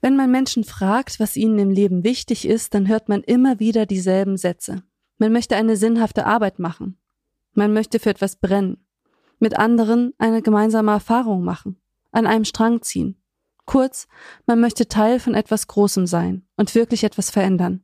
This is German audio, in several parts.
Wenn man Menschen fragt, was ihnen im Leben wichtig ist, dann hört man immer wieder dieselben Sätze. Man möchte eine sinnhafte Arbeit machen. Man möchte für etwas brennen. Mit anderen eine gemeinsame Erfahrung machen. An einem Strang ziehen. Kurz, man möchte Teil von etwas Großem sein und wirklich etwas verändern.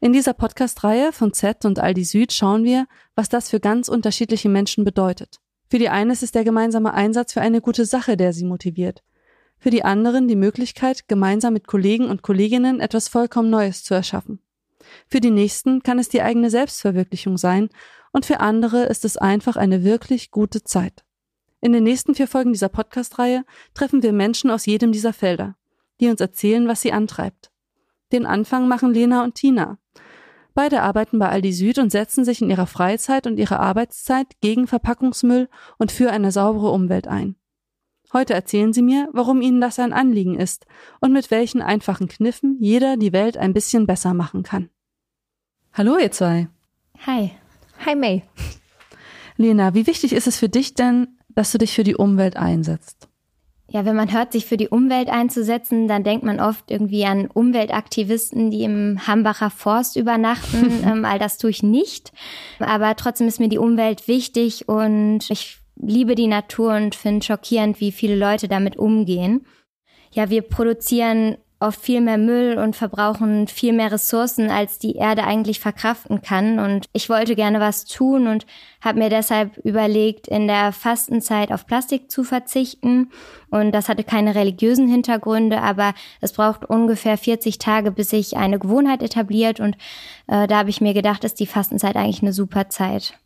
In dieser Podcast-Reihe von Z und Aldi Süd schauen wir, was das für ganz unterschiedliche Menschen bedeutet. Für die einen ist es der gemeinsame Einsatz für eine gute Sache, der sie motiviert für die anderen die Möglichkeit, gemeinsam mit Kollegen und Kolleginnen etwas vollkommen Neues zu erschaffen. Für die nächsten kann es die eigene Selbstverwirklichung sein und für andere ist es einfach eine wirklich gute Zeit. In den nächsten vier Folgen dieser Podcast-Reihe treffen wir Menschen aus jedem dieser Felder, die uns erzählen, was sie antreibt. Den Anfang machen Lena und Tina. Beide arbeiten bei Aldi Süd und setzen sich in ihrer Freizeit und ihrer Arbeitszeit gegen Verpackungsmüll und für eine saubere Umwelt ein. Heute erzählen Sie mir, warum Ihnen das ein Anliegen ist und mit welchen einfachen Kniffen jeder die Welt ein bisschen besser machen kann. Hallo, ihr zwei. Hi. Hi, May. Lena, wie wichtig ist es für dich denn, dass du dich für die Umwelt einsetzt? Ja, wenn man hört, sich für die Umwelt einzusetzen, dann denkt man oft irgendwie an Umweltaktivisten, die im Hambacher Forst übernachten. ähm, all das tue ich nicht. Aber trotzdem ist mir die Umwelt wichtig und ich liebe die Natur und finde schockierend, wie viele Leute damit umgehen. Ja, wir produzieren oft viel mehr Müll und verbrauchen viel mehr Ressourcen, als die Erde eigentlich verkraften kann. Und ich wollte gerne was tun und habe mir deshalb überlegt, in der Fastenzeit auf Plastik zu verzichten. Und das hatte keine religiösen Hintergründe, aber es braucht ungefähr 40 Tage, bis sich eine Gewohnheit etabliert. Und äh, da habe ich mir gedacht, ist die Fastenzeit eigentlich eine super Zeit.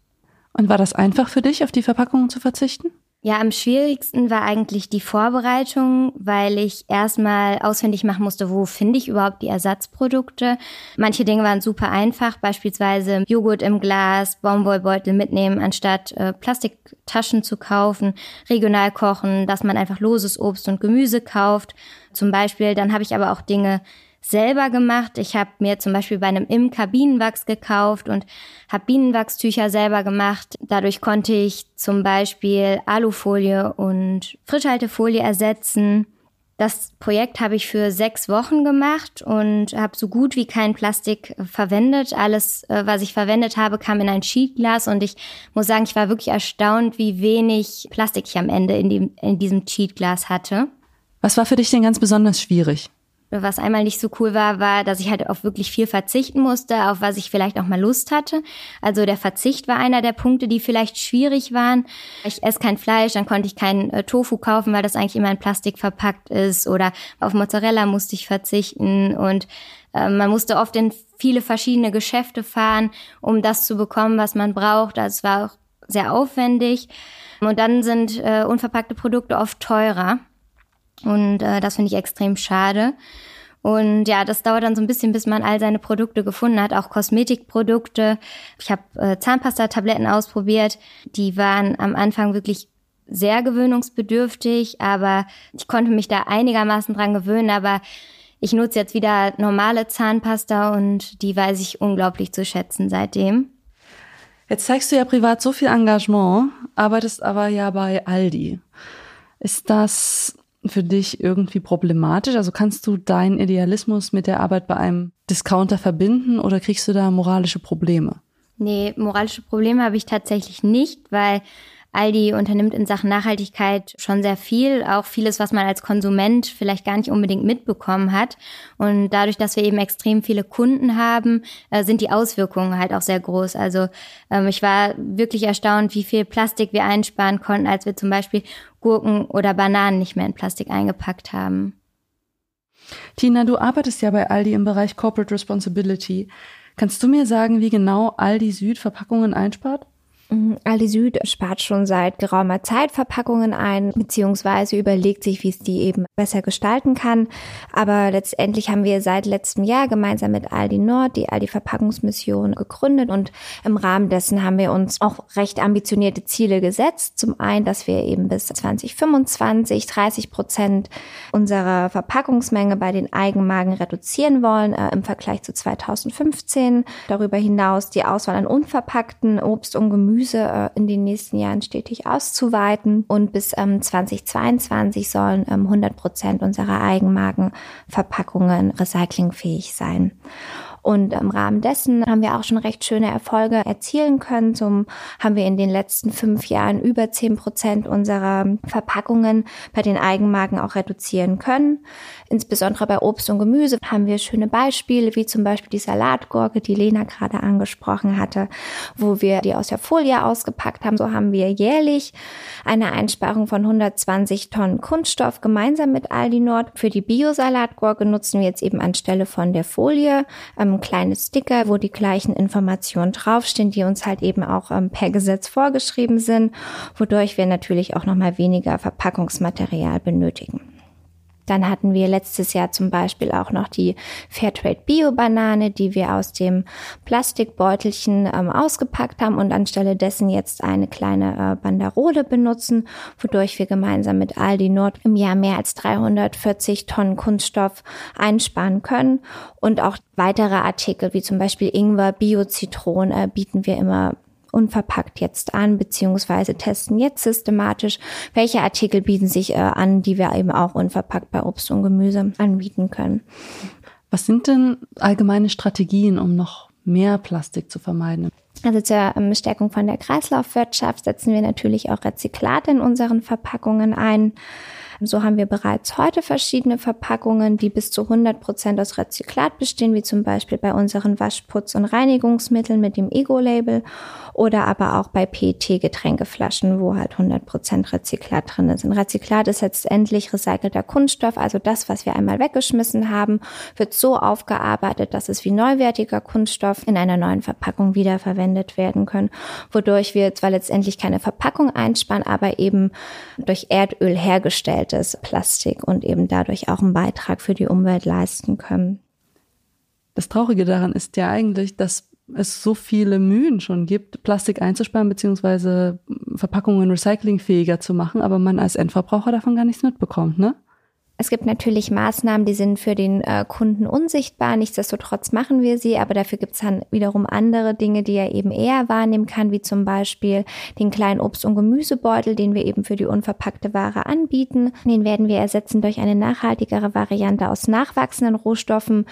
Und war das einfach für dich, auf die Verpackungen zu verzichten? Ja, am schwierigsten war eigentlich die Vorbereitung, weil ich erstmal auswendig machen musste, wo finde ich überhaupt die Ersatzprodukte. Manche Dinge waren super einfach, beispielsweise Joghurt im Glas, Baumwollbeutel mitnehmen, anstatt äh, Plastiktaschen zu kaufen, regional kochen, dass man einfach loses Obst und Gemüse kauft. Zum Beispiel, dann habe ich aber auch Dinge selber gemacht. Ich habe mir zum Beispiel bei einem Imker Bienenwachs gekauft und habe Bienenwachstücher selber gemacht. Dadurch konnte ich zum Beispiel Alufolie und Frischhaltefolie ersetzen. Das Projekt habe ich für sechs Wochen gemacht und habe so gut wie kein Plastik verwendet. Alles, äh, was ich verwendet habe, kam in ein Sheetglas und ich muss sagen, ich war wirklich erstaunt, wie wenig Plastik ich am Ende in, dem, in diesem Sheetglas hatte. Was war für dich denn ganz besonders schwierig? Was einmal nicht so cool war, war, dass ich halt auf wirklich viel verzichten musste, auf was ich vielleicht auch mal Lust hatte. Also der Verzicht war einer der Punkte, die vielleicht schwierig waren. Ich esse kein Fleisch, dann konnte ich keinen äh, Tofu kaufen, weil das eigentlich immer in Plastik verpackt ist. Oder auf Mozzarella musste ich verzichten. Und äh, man musste oft in viele verschiedene Geschäfte fahren, um das zu bekommen, was man braucht. Also es war auch sehr aufwendig. Und dann sind äh, unverpackte Produkte oft teurer. Und äh, das finde ich extrem schade. Und ja, das dauert dann so ein bisschen, bis man all seine Produkte gefunden hat, auch Kosmetikprodukte. Ich habe äh, Zahnpasta-Tabletten ausprobiert. Die waren am Anfang wirklich sehr gewöhnungsbedürftig, aber ich konnte mich da einigermaßen dran gewöhnen. Aber ich nutze jetzt wieder normale Zahnpasta und die weiß ich unglaublich zu schätzen seitdem. Jetzt zeigst du ja privat so viel Engagement, arbeitest aber ja bei Aldi. Ist das für dich irgendwie problematisch? Also kannst du deinen Idealismus mit der Arbeit bei einem Discounter verbinden oder kriegst du da moralische Probleme? Nee, moralische Probleme habe ich tatsächlich nicht, weil Aldi unternimmt in Sachen Nachhaltigkeit schon sehr viel, auch vieles, was man als Konsument vielleicht gar nicht unbedingt mitbekommen hat. Und dadurch, dass wir eben extrem viele Kunden haben, äh, sind die Auswirkungen halt auch sehr groß. Also ähm, ich war wirklich erstaunt, wie viel Plastik wir einsparen konnten, als wir zum Beispiel Gurken oder Bananen nicht mehr in Plastik eingepackt haben. Tina, du arbeitest ja bei Aldi im Bereich Corporate Responsibility. Kannst du mir sagen, wie genau Aldi Süd Verpackungen einspart? Mhm. Aldi Süd spart schon seit geraumer Zeit Verpackungen ein, beziehungsweise überlegt sich, wie es die eben besser gestalten kann. Aber letztendlich haben wir seit letztem Jahr gemeinsam mit Aldi Nord die Aldi Verpackungsmission gegründet und im Rahmen dessen haben wir uns auch recht ambitionierte Ziele gesetzt. Zum einen, dass wir eben bis 2025 30 Prozent unserer Verpackungsmenge bei den Eigenmarken reduzieren wollen äh, im Vergleich zu 2015. Darüber hinaus die Auswahl an unverpackten Obst und Gemüse äh, in den nächsten Jahren stetig auszuweiten. Und bis ähm, 2022 sollen ähm, 100 Prozent unserer Eigenmarkenverpackungen recyclingfähig sein. Und im Rahmen dessen haben wir auch schon recht schöne Erfolge erzielen können. Zum haben wir in den letzten fünf Jahren über zehn Prozent unserer Verpackungen bei den Eigenmarken auch reduzieren können. Insbesondere bei Obst und Gemüse haben wir schöne Beispiele, wie zum Beispiel die Salatgurke, die Lena gerade angesprochen hatte, wo wir die aus der Folie ausgepackt haben. So haben wir jährlich eine Einsparung von 120 Tonnen Kunststoff gemeinsam mit Aldi Nord. Für die Bio-Salatgurke nutzen wir jetzt eben anstelle von der Folie ähm, ähm, kleine Sticker, wo die gleichen Informationen draufstehen, die uns halt eben auch ähm, per Gesetz vorgeschrieben sind, wodurch wir natürlich auch nochmal weniger Verpackungsmaterial benötigen. Dann hatten wir letztes Jahr zum Beispiel auch noch die Fairtrade Bio Banane, die wir aus dem Plastikbeutelchen ähm, ausgepackt haben und anstelle dessen jetzt eine kleine äh, Banderole benutzen, wodurch wir gemeinsam mit Aldi Nord im Jahr mehr als 340 Tonnen Kunststoff einsparen können. Und auch weitere Artikel wie zum Beispiel Ingwer, Bio-Zitronen äh, bieten wir immer unverpackt jetzt an, beziehungsweise testen jetzt systematisch, welche Artikel bieten sich äh, an, die wir eben auch unverpackt bei Obst und Gemüse anbieten können. Was sind denn allgemeine Strategien, um noch mehr Plastik zu vermeiden? Also zur ähm, Stärkung von der Kreislaufwirtschaft setzen wir natürlich auch Rezyklate in unseren Verpackungen ein. So haben wir bereits heute verschiedene Verpackungen, die bis zu 100 Prozent aus Rezyklat bestehen, wie zum Beispiel bei unseren Waschputz- und Reinigungsmitteln mit dem Ego-Label oder aber auch bei PET-Getränkeflaschen, wo halt 100 Prozent Rezyklat drin ist. Rezyklat ist letztendlich recycelter Kunststoff, also das, was wir einmal weggeschmissen haben, wird so aufgearbeitet, dass es wie neuwertiger Kunststoff in einer neuen Verpackung wiederverwendet werden können, wodurch wir zwar letztendlich keine Verpackung einsparen, aber eben durch Erdöl hergestellt hergestelltes Plastik und eben dadurch auch einen Beitrag für die Umwelt leisten können. Das Traurige daran ist ja eigentlich, dass es so viele Mühen schon gibt, Plastik einzusparen bzw. Verpackungen recyclingfähiger zu machen, aber man als Endverbraucher davon gar nichts mitbekommt, ne? Es gibt natürlich Maßnahmen, die sind für den äh, Kunden unsichtbar. Nichtsdestotrotz machen wir sie, aber dafür gibt es dann wiederum andere Dinge, die er eben eher wahrnehmen kann, wie zum Beispiel den kleinen Obst- und Gemüsebeutel, den wir eben für die unverpackte Ware anbieten. Den werden wir ersetzen durch eine nachhaltigere Variante aus nachwachsenden Rohstoffen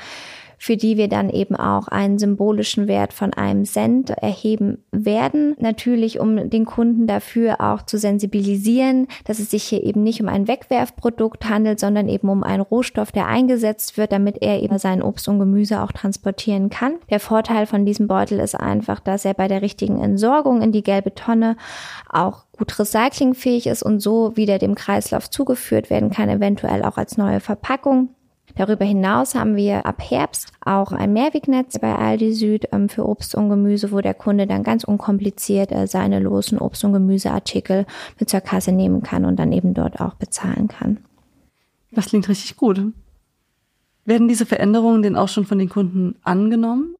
für die wir dann eben auch einen symbolischen Wert von einem Cent erheben werden. Natürlich, um den Kunden dafür auch zu sensibilisieren, dass es sich hier eben nicht um ein Wegwerfprodukt handelt, sondern eben um einen Rohstoff, der eingesetzt wird, damit er eben sein Obst und Gemüse auch transportieren kann. Der Vorteil von diesem Beutel ist einfach, dass er bei der richtigen Entsorgung in die gelbe Tonne auch gut recyclingfähig ist und so wieder dem Kreislauf zugeführt werden kann, eventuell auch als neue Verpackung. Darüber hinaus haben wir ab Herbst auch ein Mehrwegnetz bei Aldi Süd ähm, für Obst und Gemüse, wo der Kunde dann ganz unkompliziert äh, seine losen Obst- und Gemüseartikel mit zur Kasse nehmen kann und dann eben dort auch bezahlen kann. Das klingt richtig gut. Werden diese Veränderungen denn auch schon von den Kunden angenommen?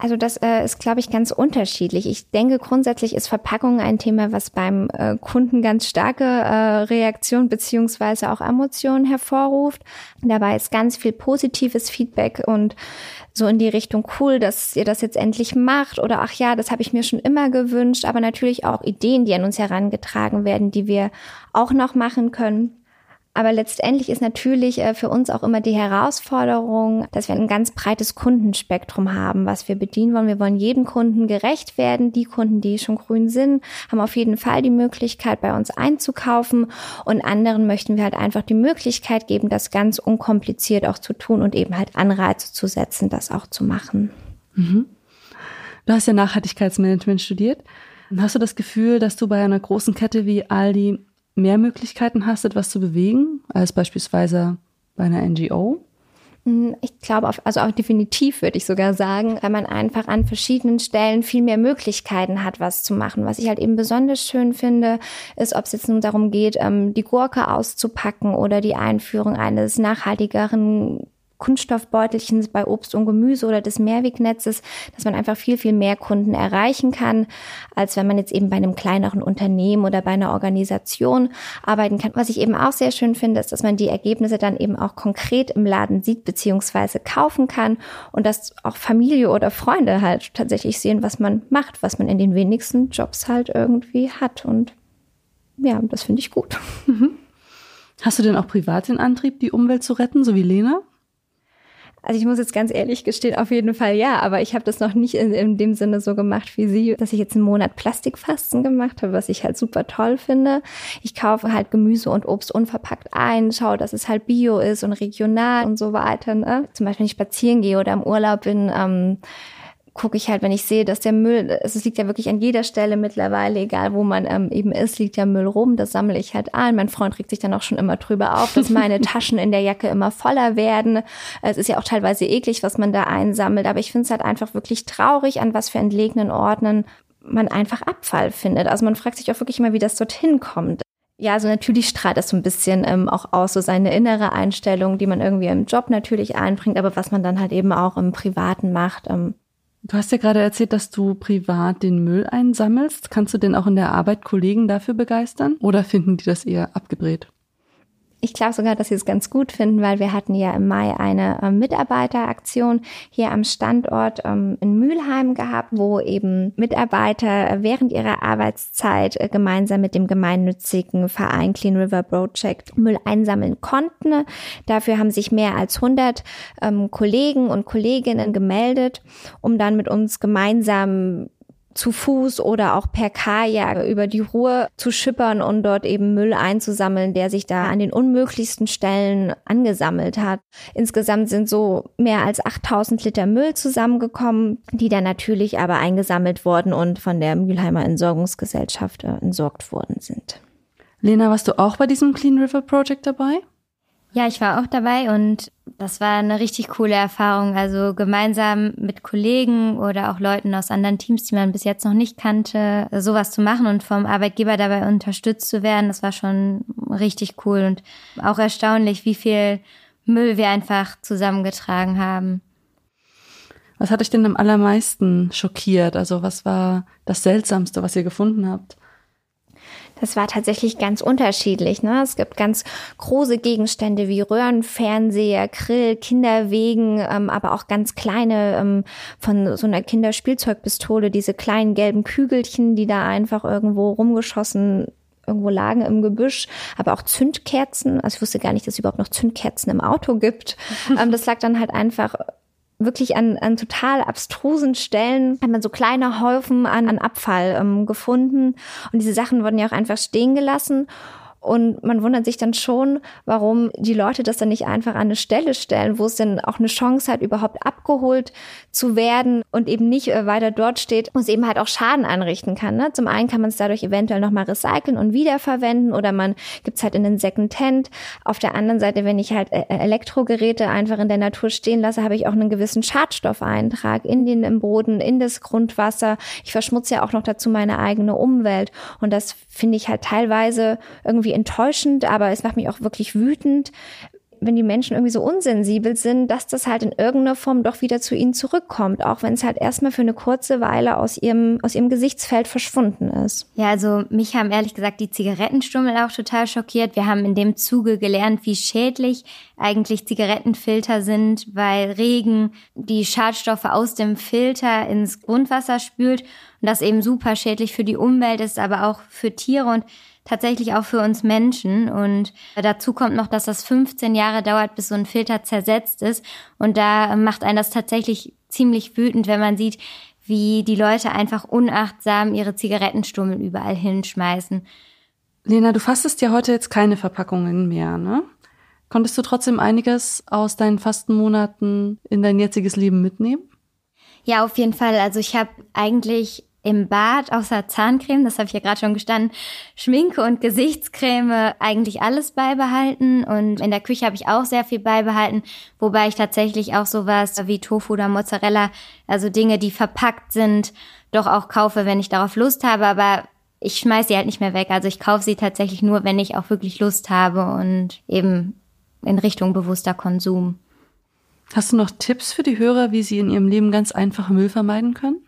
Also das äh, ist, glaube ich, ganz unterschiedlich. Ich denke, grundsätzlich ist Verpackung ein Thema, was beim äh, Kunden ganz starke äh, Reaktion beziehungsweise auch Emotionen hervorruft. Dabei ist ganz viel positives Feedback und so in die Richtung cool, dass ihr das jetzt endlich macht oder ach ja, das habe ich mir schon immer gewünscht, aber natürlich auch Ideen, die an uns herangetragen werden, die wir auch noch machen können. Aber letztendlich ist natürlich äh, für uns auch immer die Herausforderung, dass wir ein ganz breites Kundenspektrum haben, was wir bedienen wollen. Wir wollen jedem Kunden gerecht werden. Die Kunden, die schon grün sind, haben auf jeden Fall die Möglichkeit, bei uns einzukaufen. Und anderen möchten wir halt einfach die Möglichkeit geben, das ganz unkompliziert auch zu tun und eben halt Anreize zu setzen, das auch zu machen. Mhm. Du hast ja Nachhaltigkeitsmanagement studiert. Hast du das Gefühl, dass du bei einer großen Kette wie Aldi mehr Möglichkeiten hast, etwas zu bewegen, als beispielsweise bei einer NGO? Hm, ich glaube, also auch definitiv würde ich sogar sagen, weil man einfach an verschiedenen Stellen viel mehr Möglichkeiten hat, was zu machen. Was ich halt eben besonders schön finde, ist, ob es jetzt nun darum geht, ähm, die Gurke auszupacken oder die Einführung eines nachhaltigeren Kunststoffbeutelchens bei Obst und Gemüse oder des Mehrwegnetzes, dass man einfach viel, viel mehr Kunden erreichen kann, als wenn man jetzt eben bei einem kleineren Unternehmen oder bei einer Organisation arbeiten kann. Was ich eben auch sehr schön finde, ist, dass man die Ergebnisse dann eben auch konkret im Laden sieht beziehungsweise kaufen kann und dass auch Familie oder Freunde halt tatsächlich sehen, was man macht, was man in den wenigsten Jobs halt irgendwie hat. Und ja, das finde ich gut. Mhm. Hast du denn auch privat den Antrieb, die Umwelt zu retten, so wie Lena? Also ich muss jetzt ganz ehrlich gestehen, auf jeden Fall ja, aber ich habe das noch nicht in, in, dem Sinne so gemacht wie sie, dass ich jetzt einen Monat Plastikfasten gemacht habe, was ich halt super toll finde. Ich kaufe halt Gemüse und Obst unverpackt ein, schaue, dass es halt bio ist und regional und so weiter. Ne? Zum Beispiel, wenn ich spazieren gehe oder im Urlaub bin, ähm, gucke ich halt, wenn ich sehe, dass der Müll, es liegt ja wirklich an jeder Stelle mittlerweile, egal wo man ähm, eben ist, liegt ja Müll rum, das sammle ich halt ein. Mein Freund regt sich dann auch schon immer drüber auf, dass meine Taschen in der Jacke immer voller werden. Es ist ja auch teilweise eklig, was man da einsammelt, aber ich finde es halt einfach wirklich traurig, an was für entlegenen Orten man einfach Abfall findet. Also man fragt sich auch wirklich immer, wie das dorthin kommt. Ja, also natürlich strahlt das so ein bisschen ähm, auch aus, so seine innere Einstellung, die man irgendwie im Job natürlich einbringt, aber was man dann halt eben auch im Privaten macht, ähm, Du hast ja gerade erzählt, dass du privat den Müll einsammelst. Kannst du denn auch in der Arbeit Kollegen dafür begeistern oder finden die das eher abgedreht? Ich glaube sogar, dass sie es ganz gut finden, weil wir hatten ja im Mai eine äh, Mitarbeiteraktion hier am Standort ähm, in Mülheim gehabt, wo eben Mitarbeiter während ihrer Arbeitszeit äh, gemeinsam mit dem gemeinnützigen Verein Clean River Project Müll einsammeln konnten. Dafür haben sich mehr als 100 ähm, Kollegen und Kolleginnen gemeldet, um dann mit uns gemeinsam zu Fuß oder auch per Kajak über die Ruhr zu schippern und dort eben Müll einzusammeln, der sich da an den unmöglichsten Stellen angesammelt hat. Insgesamt sind so mehr als 8000 Liter Müll zusammengekommen, die dann natürlich aber eingesammelt worden und von der Mülheimer Entsorgungsgesellschaft äh, entsorgt worden sind. Lena, warst du auch bei diesem Clean River Project dabei? Ja, ich war auch dabei und das war eine richtig coole Erfahrung. Also gemeinsam mit Kollegen oder auch Leuten aus anderen Teams, die man bis jetzt noch nicht kannte, sowas zu machen und vom Arbeitgeber dabei unterstützt zu werden, das war schon richtig cool und auch erstaunlich, wie viel Müll wir einfach zusammengetragen haben. Was hat euch denn am allermeisten schockiert? Also was war das Seltsamste, was ihr gefunden habt? Das war tatsächlich ganz unterschiedlich. Ne? Es gibt ganz große Gegenstände wie Röhrenfernseher, Grill, Kinderwegen, ähm, aber auch ganz kleine ähm, von so einer Kinderspielzeugpistole, diese kleinen gelben Kügelchen, die da einfach irgendwo rumgeschossen irgendwo lagen im Gebüsch, aber auch Zündkerzen. Also ich wusste gar nicht, dass es überhaupt noch Zündkerzen im Auto gibt. ähm, das lag dann halt einfach wirklich an, an total abstrusen Stellen hat man so kleine Häufen an, an Abfall ähm, gefunden. Und diese Sachen wurden ja auch einfach stehen gelassen. Und man wundert sich dann schon, warum die Leute das dann nicht einfach an eine Stelle stellen, wo es denn auch eine Chance hat, überhaupt abgeholt zu werden und eben nicht äh, weiter dort steht, wo es eben halt auch Schaden anrichten kann. Ne? Zum einen kann man es dadurch eventuell nochmal recyceln und wiederverwenden oder man gibt es halt in den Second-Hand. Auf der anderen Seite, wenn ich halt äh, Elektrogeräte einfach in der Natur stehen lasse, habe ich auch einen gewissen Schadstoffeintrag in den im Boden, in das Grundwasser. Ich verschmutze ja auch noch dazu meine eigene Umwelt. Und das finde ich halt teilweise irgendwie enttäuschend, aber es macht mich auch wirklich wütend, wenn die Menschen irgendwie so unsensibel sind, dass das halt in irgendeiner Form doch wieder zu ihnen zurückkommt, auch wenn es halt erstmal für eine kurze Weile aus ihrem, aus ihrem Gesichtsfeld verschwunden ist. Ja, also mich haben ehrlich gesagt die Zigarettenstummel auch total schockiert. Wir haben in dem Zuge gelernt, wie schädlich eigentlich Zigarettenfilter sind, weil Regen die Schadstoffe aus dem Filter ins Grundwasser spült und das eben super schädlich für die Umwelt ist, aber auch für Tiere und tatsächlich auch für uns Menschen. Und dazu kommt noch, dass das 15 Jahre dauert, bis so ein Filter zersetzt ist. Und da macht einen das tatsächlich ziemlich wütend, wenn man sieht, wie die Leute einfach unachtsam ihre Zigarettenstummel überall hinschmeißen. Lena, du fastest ja heute jetzt keine Verpackungen mehr, ne? Konntest du trotzdem einiges aus deinen Fastenmonaten in dein jetziges Leben mitnehmen? Ja, auf jeden Fall. Also ich habe eigentlich im Bad außer Zahncreme, das habe ich ja gerade schon gestanden, Schminke und Gesichtscreme eigentlich alles beibehalten und in der Küche habe ich auch sehr viel beibehalten, wobei ich tatsächlich auch sowas wie Tofu oder Mozzarella, also Dinge, die verpackt sind, doch auch kaufe, wenn ich darauf Lust habe, aber ich schmeiß sie halt nicht mehr weg. Also ich kaufe sie tatsächlich nur, wenn ich auch wirklich Lust habe und eben in Richtung bewusster Konsum. Hast du noch Tipps für die Hörer, wie sie in ihrem Leben ganz einfach Müll vermeiden können?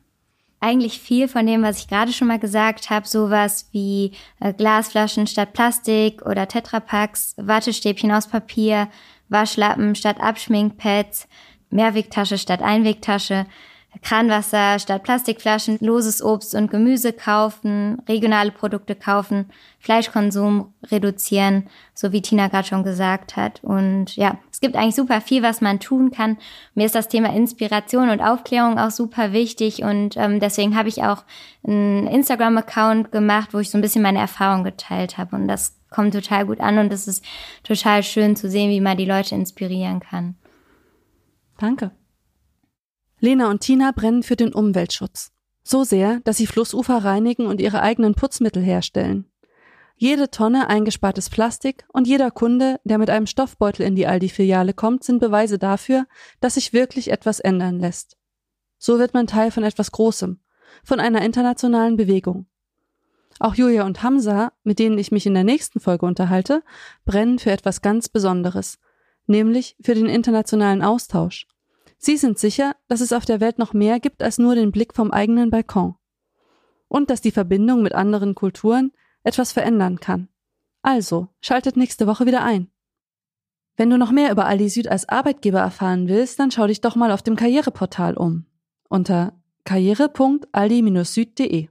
Eigentlich viel von dem, was ich gerade schon mal gesagt habe, sowas wie äh, Glasflaschen statt Plastik oder Tetrapacks, Wattestäbchen aus Papier, Waschlappen statt Abschminkpads, Mehrwegtasche statt Einwegtasche. Kranwasser statt Plastikflaschen, loses Obst und Gemüse kaufen, regionale Produkte kaufen, Fleischkonsum reduzieren, so wie Tina gerade schon gesagt hat. Und ja, es gibt eigentlich super viel, was man tun kann. Mir ist das Thema Inspiration und Aufklärung auch super wichtig und ähm, deswegen habe ich auch einen Instagram-Account gemacht, wo ich so ein bisschen meine Erfahrung geteilt habe und das kommt total gut an und es ist total schön zu sehen, wie man die Leute inspirieren kann. Danke. Lena und Tina brennen für den Umweltschutz. So sehr, dass sie Flussufer reinigen und ihre eigenen Putzmittel herstellen. Jede Tonne eingespartes Plastik und jeder Kunde, der mit einem Stoffbeutel in die Aldi-Filiale kommt, sind Beweise dafür, dass sich wirklich etwas ändern lässt. So wird man Teil von etwas Großem, von einer internationalen Bewegung. Auch Julia und Hamza, mit denen ich mich in der nächsten Folge unterhalte, brennen für etwas ganz Besonderes, nämlich für den internationalen Austausch. Sie sind sicher, dass es auf der Welt noch mehr gibt als nur den Blick vom eigenen Balkon. Und dass die Verbindung mit anderen Kulturen etwas verändern kann. Also, schaltet nächste Woche wieder ein. Wenn du noch mehr über Aldi Süd als Arbeitgeber erfahren willst, dann schau dich doch mal auf dem Karriereportal um. Unter karriere.aldi-süd.de.